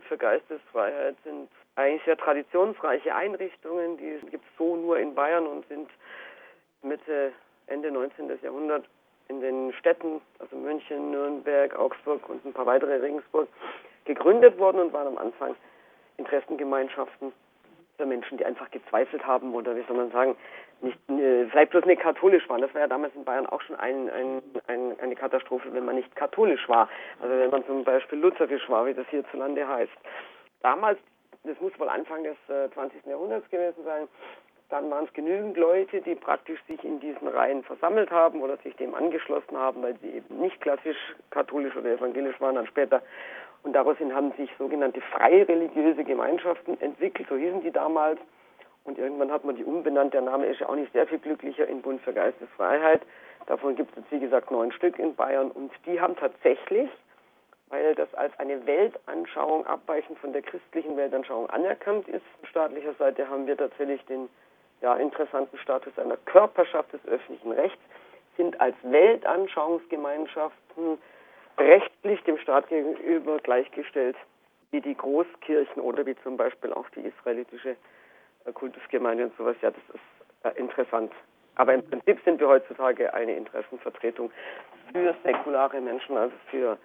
Bund für Geistesfreiheit sind eigentlich sehr traditionsreiche Einrichtungen, die gibt es so nur in Bayern und sind Mitte, Ende 19. Jahrhundert in den Städten, also München, Nürnberg, Augsburg und ein paar weitere Regensburg, gegründet worden und waren am Anfang Interessengemeinschaften für Menschen, die einfach gezweifelt haben oder wie soll man sagen, nicht äh, vielleicht bloß nicht katholisch waren. Das war ja damals in Bayern auch schon ein, ein, ein, eine Katastrophe, wenn man nicht katholisch war. Also wenn man zum Beispiel lutherisch war, wie das hierzulande heißt. Damals, das muss wohl Anfang des äh, 20. Jahrhunderts gewesen sein, dann waren es genügend Leute, die praktisch sich in diesen Reihen versammelt haben oder sich dem angeschlossen haben, weil sie eben nicht klassisch katholisch oder evangelisch waren, dann später und daraufhin haben sich sogenannte freie religiöse Gemeinschaften entwickelt, so hießen die damals. Und irgendwann hat man die umbenannt. Der Name ist ja auch nicht sehr viel glücklicher in Bund für Geistesfreiheit. Davon gibt es jetzt, wie gesagt, neun Stück in Bayern. Und die haben tatsächlich, weil das als eine Weltanschauung abweichend von der christlichen Weltanschauung anerkannt ist, staatlicher Seite haben wir tatsächlich den ja, interessanten Status einer Körperschaft des öffentlichen Rechts, sind als Weltanschauungsgemeinschaften rechtlich dem Staat gegenüber gleichgestellt wie die Großkirchen oder wie zum Beispiel auch die israelitische Kultusgemeinde und sowas. Ja, das ist äh, interessant. Aber im Prinzip sind wir heutzutage eine Interessenvertretung für säkulare Menschen, also für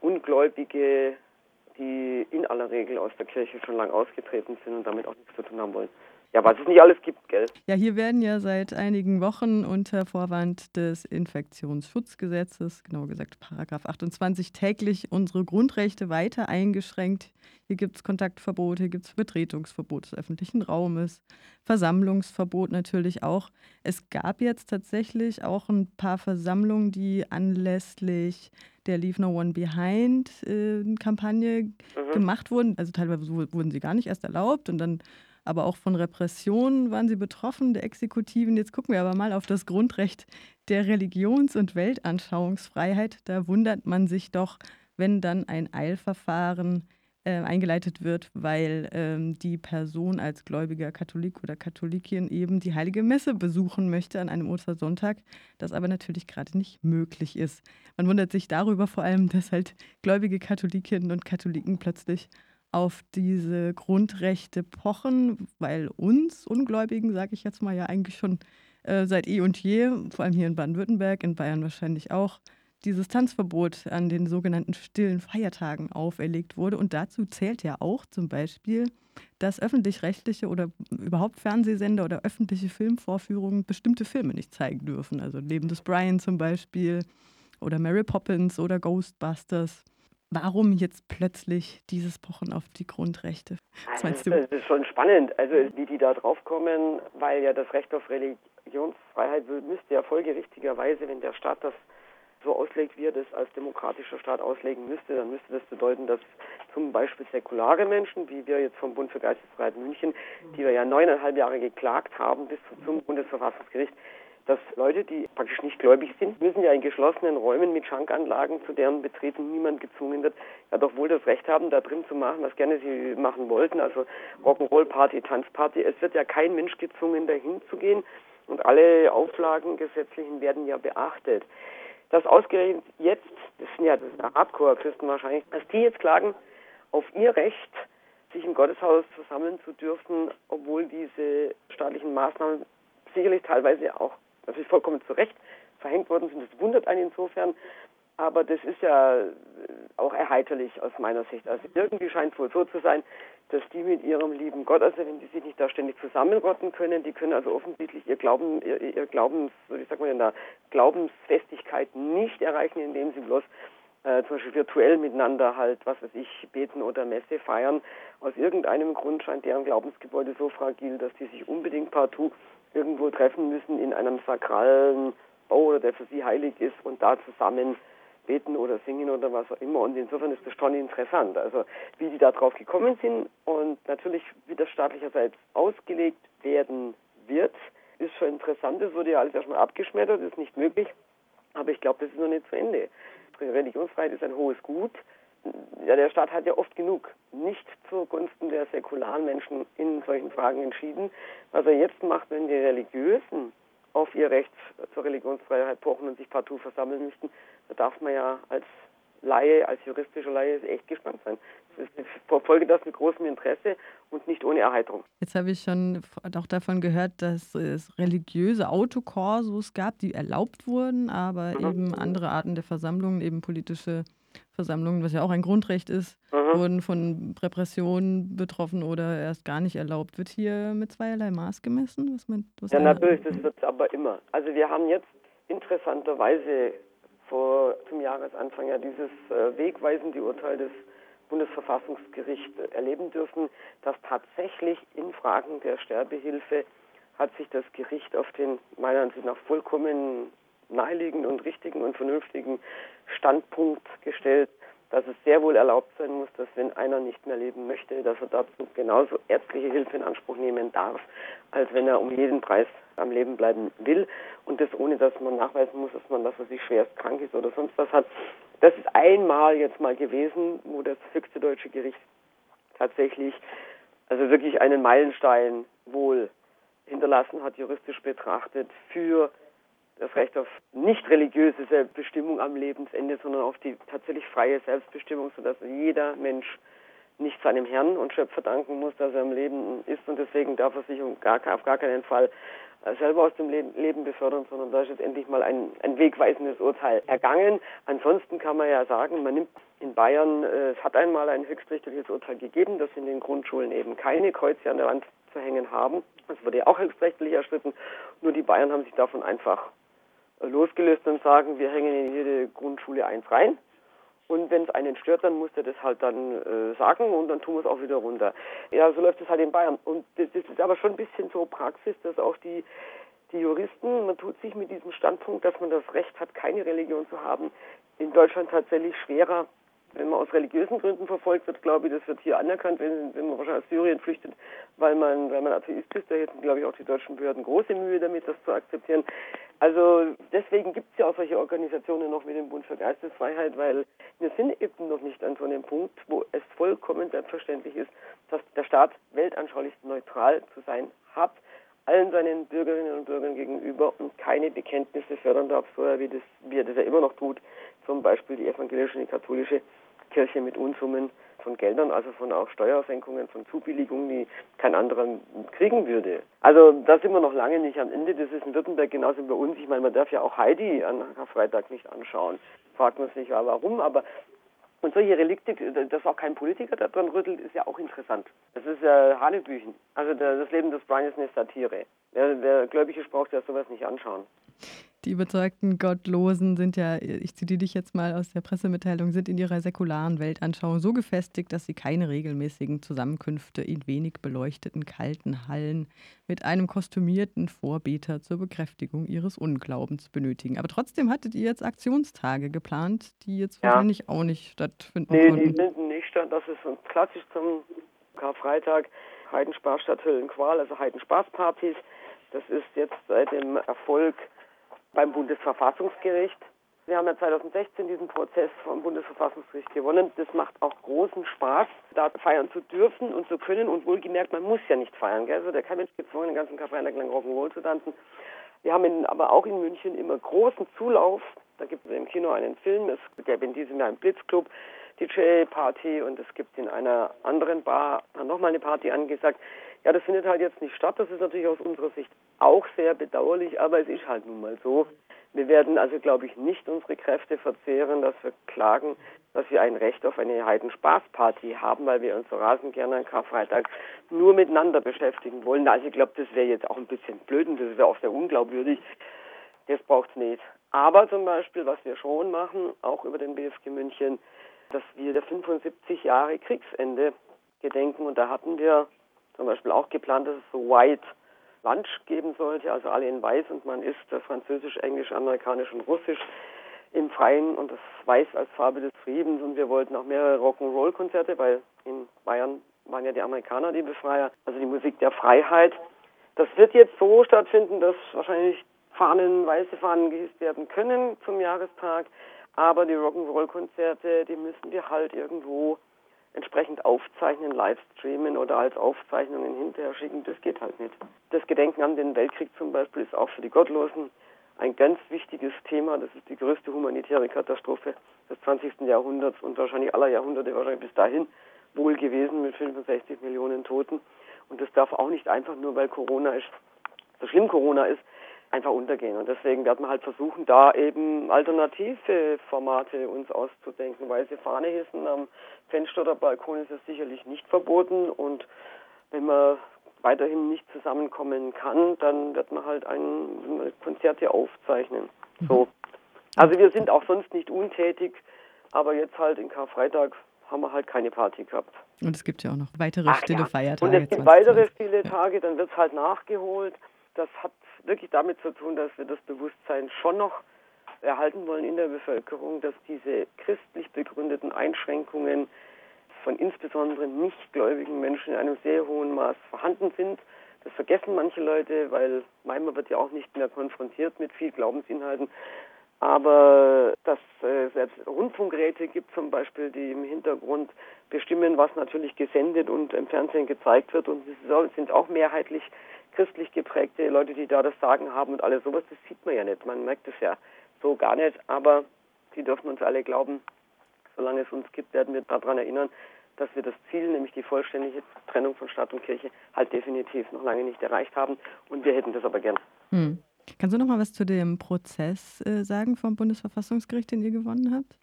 Ungläubige, die in aller Regel aus der Kirche schon lange ausgetreten sind und damit auch nichts zu tun haben wollen ja, was es nicht alles gibt, gell? Ja, hier werden ja seit einigen Wochen unter Vorwand des Infektionsschutzgesetzes, genauer gesagt Paragraph 28, täglich unsere Grundrechte weiter eingeschränkt. Hier gibt es Kontaktverbot, hier gibt es Betretungsverbot des öffentlichen Raumes, Versammlungsverbot natürlich auch. Es gab jetzt tatsächlich auch ein paar Versammlungen, die anlässlich der Leave No One Behind äh, Kampagne mhm. gemacht wurden. Also teilweise wurden sie gar nicht erst erlaubt und dann aber auch von Repressionen waren sie betroffen, der Exekutiven. Jetzt gucken wir aber mal auf das Grundrecht der Religions- und Weltanschauungsfreiheit. Da wundert man sich doch, wenn dann ein Eilverfahren äh, eingeleitet wird, weil ähm, die Person als gläubiger Katholik oder Katholikin eben die heilige Messe besuchen möchte an einem Ostersonntag, das aber natürlich gerade nicht möglich ist. Man wundert sich darüber vor allem, dass halt gläubige Katholikinnen und Katholiken plötzlich auf diese Grundrechte pochen, weil uns Ungläubigen, sage ich jetzt mal, ja eigentlich schon äh, seit eh und je, vor allem hier in Baden-Württemberg, in Bayern wahrscheinlich auch, dieses Tanzverbot an den sogenannten stillen Feiertagen auferlegt wurde. Und dazu zählt ja auch zum Beispiel, dass öffentlich-rechtliche oder überhaupt Fernsehsender oder öffentliche Filmvorführungen bestimmte Filme nicht zeigen dürfen. Also Leben des Brian zum Beispiel oder Mary Poppins oder Ghostbusters. Warum jetzt plötzlich dieses Pochen auf die Grundrechte? Was meinst du? Das ist schon spannend, also wie die da drauf kommen, weil ja das Recht auf Religionsfreiheit müsste ja folgerichtigerweise, wenn der Staat das so auslegt, wie er das als demokratischer Staat auslegen müsste, dann müsste das bedeuten, dass zum Beispiel säkulare Menschen, wie wir jetzt vom Bund für Geistesfreiheit München, die wir ja neuneinhalb Jahre geklagt haben bis zum Bundesverfassungsgericht, dass Leute, die praktisch nicht gläubig sind, müssen ja in geschlossenen Räumen mit Schankanlagen, zu deren Betreten niemand gezwungen wird, ja doch wohl das Recht haben, da drin zu machen, was gerne sie machen wollten, also Rock'n'Roll-Party, Tanzparty. Es wird ja kein Mensch gezwungen, dahin zu gehen und alle Auflagen gesetzlichen werden ja beachtet. Das ausgerechnet jetzt, das sind ja, Hardcore-Christen wahrscheinlich, dass die jetzt klagen auf ihr Recht, sich im Gotteshaus versammeln zu dürfen, obwohl diese staatlichen Maßnahmen sicherlich teilweise auch natürlich vollkommen zu Recht verhängt worden sind. Das wundert einen insofern. Aber das ist ja äh, auch erheiterlich aus meiner Sicht. Also irgendwie scheint es wohl so zu sein, dass die mit ihrem lieben Gott, also wenn die sich nicht da ständig zusammenrotten können, die können also offensichtlich ihr Glauben, ihr, ihr Glaubens, wie sagt man denn da, Glaubensfestigkeit nicht erreichen, indem sie bloß äh, zum Beispiel virtuell miteinander halt, was weiß ich, beten oder Messe feiern. Aus irgendeinem Grund scheint deren Glaubensgebäude so fragil, dass die sich unbedingt partout irgendwo treffen müssen in einem sakralen Bau, der für sie heilig ist und da zusammen beten oder singen oder was auch immer. Und insofern ist das schon interessant. Also wie die da drauf gekommen sind und natürlich wie das staatlicherseits ausgelegt werden wird, ist schon interessant. Das wurde ja alles erstmal abgeschmettert, ist nicht möglich. Aber ich glaube, das ist noch nicht zu Ende. Religionsfreiheit ist ein hohes Gut ja, der Staat hat ja oft genug nicht zugunsten der säkularen Menschen in solchen Fragen entschieden. Was er jetzt macht, wenn die Religiösen auf ihr Recht zur Religionsfreiheit pochen und sich partout versammeln möchten, da darf man ja als Laie, als juristischer Laie echt gespannt sein. Ich verfolge das mit großem Interesse und nicht ohne Erheiterung. Jetzt habe ich schon auch davon gehört, dass es religiöse Autokorsos gab, die erlaubt wurden, aber mhm. eben andere Arten der Versammlungen, eben politische Versammlungen, was ja auch ein Grundrecht ist, mhm. wurden von Repressionen betroffen oder erst gar nicht erlaubt. Wird hier mit zweierlei Maß gemessen? Was man, was ja, natürlich, das wird aber immer. Also wir haben jetzt interessanterweise vor zum Jahresanfang ja dieses äh, wegweisende Urteil des Bundesverfassungsgerichts erleben dürfen, dass tatsächlich in Fragen der Sterbehilfe hat sich das Gericht auf den meiner Ansicht nach vollkommen naheliegenden und richtigen und vernünftigen Standpunkt gestellt, dass es sehr wohl erlaubt sein muss, dass wenn einer nicht mehr leben möchte, dass er dazu genauso ärztliche Hilfe in Anspruch nehmen darf, als wenn er um jeden Preis am Leben bleiben will und das ohne, dass man nachweisen muss, dass man, dass er sich schwerst krank ist oder sonst was hat. Das ist einmal jetzt mal gewesen, wo das höchste deutsche Gericht tatsächlich, also wirklich einen Meilenstein wohl hinterlassen hat, juristisch betrachtet, für das Recht auf nicht religiöse Selbstbestimmung am Lebensende, sondern auf die tatsächlich freie Selbstbestimmung, sodass jeder Mensch nicht seinem Herrn und Schöpfer danken muss, dass er am Leben ist und deswegen darf er sich um gar, auf gar keinen Fall äh, selber aus dem Leben befördern, sondern da ist jetzt endlich mal ein, ein wegweisendes Urteil ergangen. Ansonsten kann man ja sagen, man nimmt in Bayern, äh, es hat einmal ein höchstrichterliches Urteil gegeben, dass in den Grundschulen eben keine Kreuze an der Wand zu hängen haben. Das wurde ja auch höchstrichterlich erstritten. Nur die Bayern haben sich davon einfach losgelöst und sagen, wir hängen in jede Grundschule eins rein. Und wenn es einen stört, dann muss der das halt dann äh, sagen und dann tun wir es auch wieder runter. Ja, so läuft es halt in Bayern. Und das, das, ist aber schon ein bisschen so Praxis, dass auch die, die Juristen, man tut sich mit diesem Standpunkt, dass man das Recht hat, keine Religion zu haben, in Deutschland tatsächlich schwerer wenn man aus religiösen Gründen verfolgt wird, glaube ich, das wird hier anerkannt, wenn, wenn man wahrscheinlich aus Syrien flüchtet, weil man, weil man Atheist ist. Da hätten, glaube ich, auch die deutschen Behörden große Mühe damit, das zu akzeptieren. Also deswegen gibt es ja auch solche Organisationen noch wie den Bund für Geistesfreiheit, weil wir sind eben noch nicht an so einem Punkt, wo es vollkommen selbstverständlich ist, dass der Staat weltanschaulich neutral zu sein hat allen seinen Bürgerinnen und Bürgern gegenüber und keine Bekenntnisse fördern darf, so wie, das, wie er das ja immer noch tut, zum Beispiel die evangelische und die katholische Kirche mit Unsummen von Geldern, also von auch Steuersenkungen, von Zubilligungen, die kein anderer kriegen würde. Also da sind wir noch lange nicht am Ende. Das ist in Württemberg genauso bei uns. Ich meine, man darf ja auch Heidi an Karfreitag nicht anschauen. Fragt man sich ja warum, aber und solche Relikte, dass auch kein Politiker da dran rüttelt, ist ja auch interessant. Das ist ja Hanebüchen. Also das Leben des Brian ist eine Satire. Der, der Gläubige braucht ja sowas nicht anschauen. Die überzeugten Gottlosen sind ja, ich zitiere dich jetzt mal aus der Pressemitteilung, sind in ihrer säkularen Weltanschauung so gefestigt, dass sie keine regelmäßigen Zusammenkünfte in wenig beleuchteten kalten Hallen mit einem kostümierten Vorbeter zur Bekräftigung ihres Unglaubens benötigen. Aber trotzdem hattet ihr jetzt Aktionstage geplant, die jetzt ja. wahrscheinlich auch nicht stattfinden nee, konnten. Nee, die finden nicht statt. Das ist so klassisch zum Karfreitag. Heidenspaß statt Höllenqual, also Heidenspaßpartys. Das ist jetzt seit dem Erfolg beim Bundesverfassungsgericht. Wir haben ja 2016 diesen Prozess vom Bundesverfassungsgericht gewonnen. Das macht auch großen Spaß, da feiern zu dürfen und zu können. Und wohlgemerkt, man muss ja nicht feiern. Gell? Also der kein Mensch gezwungen, den ganzen Karfreitag lang Rock'n'Roll zu tanzen. Wir haben in, aber auch in München immer großen Zulauf. Da gibt es im Kino einen Film. Es gab in diesem Jahr einen Blitzclub, DJ-Party und es gibt in einer anderen Bar nochmal eine Party angesagt. Ja, das findet halt jetzt nicht statt. Das ist natürlich aus unserer Sicht auch sehr bedauerlich, aber es ist halt nun mal so. Wir werden also, glaube ich, nicht unsere Kräfte verzehren, dass wir klagen, dass wir ein Recht auf eine Heidenspaßparty haben, weil wir uns so rasend gerne an Karfreitag nur miteinander beschäftigen wollen. Also ich glaube, das wäre jetzt auch ein bisschen blöd und das wäre auch sehr unglaubwürdig. Das braucht es nicht. Aber zum Beispiel, was wir schon machen, auch über den BFG München, dass wir der 75 Jahre Kriegsende gedenken und da hatten wir zum Beispiel auch geplant, dass es so White Lunch geben sollte, also alle in Weiß und man isst Französisch, Englisch, Amerikanisch und Russisch im Freien und das Weiß als Farbe des Friedens und wir wollten auch mehrere Rock'n'Roll-Konzerte, weil in Bayern waren ja die Amerikaner die Befreier, also die Musik der Freiheit. Das wird jetzt so stattfinden, dass wahrscheinlich Fahnen, weiße Fahnen gehisst werden können zum Jahrestag, aber die Rock'n'Roll-Konzerte, die müssen wir halt irgendwo entsprechend aufzeichnen, live streamen oder als Aufzeichnungen hinterher schicken, das geht halt nicht. Das Gedenken an den Weltkrieg zum Beispiel ist auch für die Gottlosen ein ganz wichtiges Thema. Das ist die größte humanitäre Katastrophe des 20. Jahrhunderts und wahrscheinlich aller Jahrhunderte, wahrscheinlich bis dahin. wohl gewesen mit 65 Millionen Toten. Und das darf auch nicht einfach nur, weil Corona ist, so schlimm Corona ist, einfach untergehen. Und deswegen werden wir halt versuchen, da eben alternative Formate uns auszudenken. Weiße Fahne hissen am Fenster oder Balkon ist es sicherlich nicht verboten. Und wenn man weiterhin nicht zusammenkommen kann, dann wird man halt ein Konzerte aufzeichnen. Mhm. So. Also wir sind auch sonst nicht untätig, aber jetzt halt in Karfreitag haben wir halt keine Party gehabt. Und es gibt ja auch noch weitere Ach, stille ja. Feiertage. Und es gibt weitere stille Tage, dann wird es halt nachgeholt. Das hat wirklich damit zu tun, dass wir das Bewusstsein schon noch erhalten wollen in der Bevölkerung, dass diese christlich begründeten Einschränkungen von insbesondere nichtgläubigen Menschen in einem sehr hohen Maß vorhanden sind. Das vergessen manche Leute, weil manchmal wird ja auch nicht mehr konfrontiert mit viel Glaubensinhalten. Aber dass äh, selbst Rundfunkgeräte gibt zum Beispiel, die im Hintergrund bestimmen, was natürlich gesendet und im Fernsehen gezeigt wird. Und es sind auch mehrheitlich christlich geprägte Leute, die da das Sagen haben und alles sowas, das sieht man ja nicht. Man merkt es ja so gar nicht. Aber sie dürfen uns alle glauben, solange es uns gibt, werden wir daran erinnern, dass wir das Ziel, nämlich die vollständige Trennung von Staat und Kirche, halt definitiv noch lange nicht erreicht haben. Und wir hätten das aber gern. Hm. Kannst du noch mal was zu dem Prozess äh, sagen vom Bundesverfassungsgericht, den ihr gewonnen habt?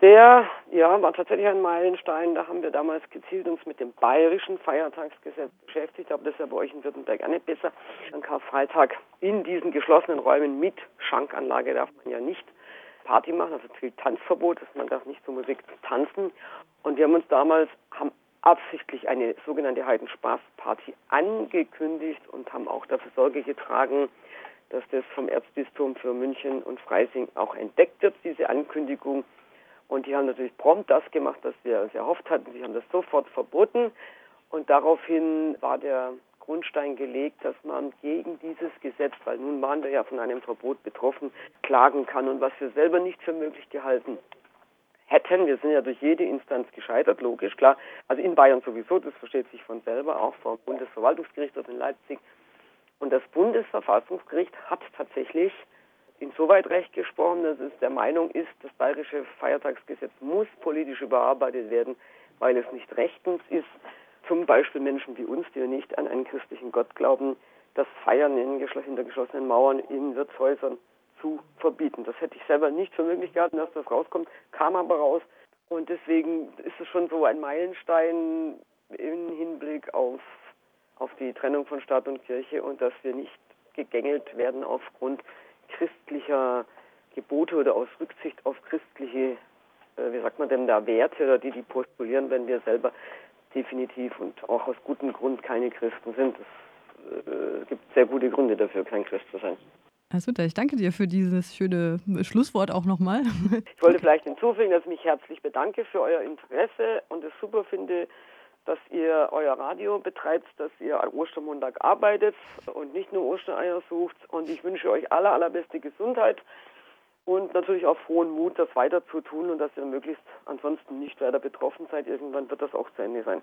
Der, ja, war tatsächlich ein Meilenstein. Da haben wir damals gezielt uns mit dem bayerischen Feiertagsgesetz beschäftigt, aber das ist ja bei euch in Württemberg auch nicht besser. An Karfreitag in diesen geschlossenen Räumen mit Schankanlage darf man ja nicht Party machen, also viel Tanzverbot, dass man darf nicht zur Musik tanzen. Und wir haben uns damals, haben absichtlich eine sogenannte Heidenspaßparty angekündigt und haben auch dafür Sorge getragen, dass das vom Erzbistum für München und Freising auch entdeckt wird, diese Ankündigung. Und die haben natürlich prompt das gemacht, was wir uns erhofft hatten. Sie haben das sofort verboten. Und daraufhin war der Grundstein gelegt, dass man gegen dieses Gesetz, weil nun waren wir ja von einem Verbot betroffen, klagen kann. Und was wir selber nicht für möglich gehalten hätten, wir sind ja durch jede Instanz gescheitert, logisch, klar. Also in Bayern sowieso, das versteht sich von selber, auch vom Bundesverwaltungsgericht in Leipzig. Und das Bundesverfassungsgericht hat tatsächlich insoweit recht gesprochen, dass es der Meinung ist, das bayerische Feiertagsgesetz muss politisch überarbeitet werden, weil es nicht rechtens ist, zum Beispiel Menschen wie uns, die nicht an einen christlichen Gott glauben, das Feiern in hinter geschlossenen Mauern in Wirtshäusern zu verbieten. Das hätte ich selber nicht für möglich gehalten, dass das rauskommt, kam aber raus. Und deswegen ist es schon so ein Meilenstein im Hinblick auf, auf die Trennung von Staat und Kirche und dass wir nicht gegängelt werden aufgrund christlicher Gebote oder aus Rücksicht auf christliche, äh, wie sagt man denn da, Werte oder die, die postulieren, wenn wir selber definitiv und auch aus gutem Grund keine Christen sind. Es äh, gibt sehr gute Gründe dafür, kein Christ zu sein. Also, ich danke dir für dieses schöne Schlusswort auch nochmal. Ich wollte vielleicht hinzufügen, dass ich mich herzlich bedanke für euer Interesse und es super finde, dass ihr euer Radio betreibt, dass ihr an Ostermontag arbeitet und nicht nur Ostereier sucht. Und ich wünsche euch aller, allerbeste Gesundheit und natürlich auch frohen Mut, das weiter zu tun und dass ihr möglichst ansonsten nicht weiter betroffen seid. Irgendwann wird das auch zu Ende sein.